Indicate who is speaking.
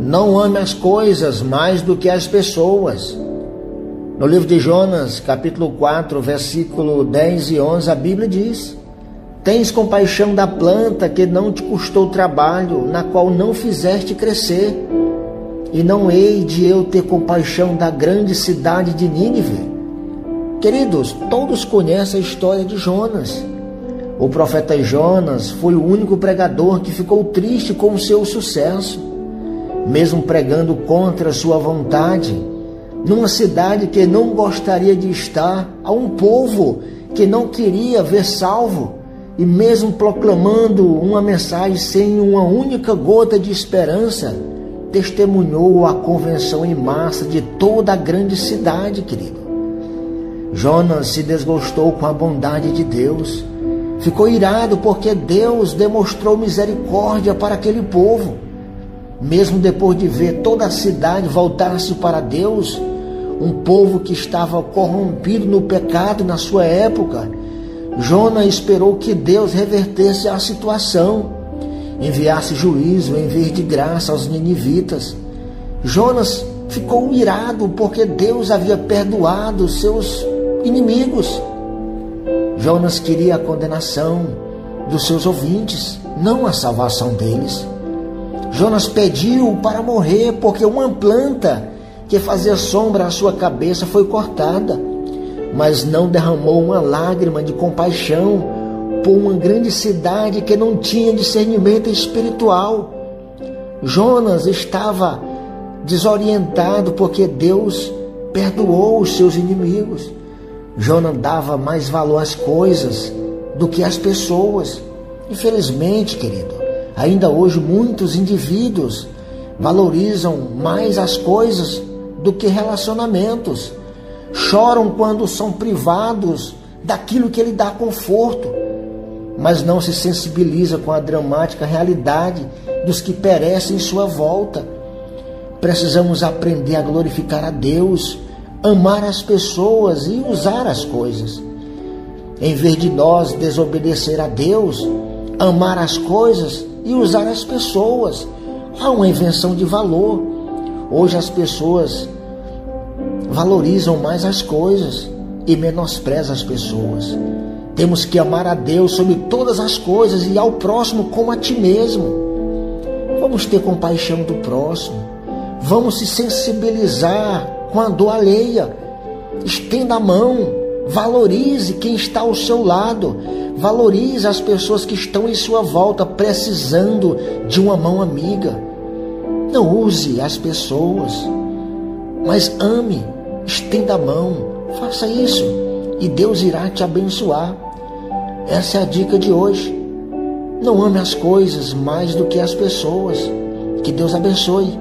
Speaker 1: Não ame as coisas mais do que as pessoas. No livro de Jonas, capítulo 4, versículo 10 e 11, a Bíblia diz: Tens compaixão da planta que não te custou trabalho, na qual não fizeste crescer. E não hei de eu ter compaixão da grande cidade de Nínive. Queridos, todos conhecem a história de Jonas. O profeta Jonas foi o único pregador que ficou triste com o seu sucesso, mesmo pregando contra sua vontade, numa cidade que não gostaria de estar, a um povo que não queria ver salvo, e mesmo proclamando uma mensagem sem uma única gota de esperança, testemunhou a convenção em massa de toda a grande cidade, querido. Jonas se desgostou com a bondade de Deus Ficou irado porque Deus demonstrou misericórdia para aquele povo. Mesmo depois de ver toda a cidade voltar-se para Deus, um povo que estava corrompido no pecado na sua época, Jonas esperou que Deus revertesse a situação, enviasse juízo em vez de graça aos ninivitas. Jonas ficou irado porque Deus havia perdoado seus inimigos. Jonas queria a condenação dos seus ouvintes, não a salvação deles. Jonas pediu para morrer porque uma planta que fazia sombra à sua cabeça foi cortada, mas não derramou uma lágrima de compaixão por uma grande cidade que não tinha discernimento espiritual. Jonas estava desorientado porque Deus perdoou os seus inimigos. Jonas dava mais valor às coisas do que às pessoas. Infelizmente, querido, ainda hoje muitos indivíduos valorizam mais as coisas do que relacionamentos. Choram quando são privados daquilo que lhe dá conforto, mas não se sensibiliza com a dramática realidade dos que perecem em sua volta. Precisamos aprender a glorificar a Deus amar as pessoas e usar as coisas. Em vez de nós desobedecer a Deus, amar as coisas e usar as pessoas, há uma invenção de valor. Hoje as pessoas valorizam mais as coisas e menosprezam as pessoas. Temos que amar a Deus sobre todas as coisas e ao próximo como a ti mesmo. Vamos ter compaixão do próximo. Vamos se sensibilizar com a dor alheia. Estenda a mão, valorize quem está ao seu lado, valorize as pessoas que estão em sua volta precisando de uma mão amiga. Não use as pessoas, mas ame, estenda a mão, faça isso e Deus irá te abençoar. Essa é a dica de hoje. Não ame as coisas mais do que as pessoas. Que Deus abençoe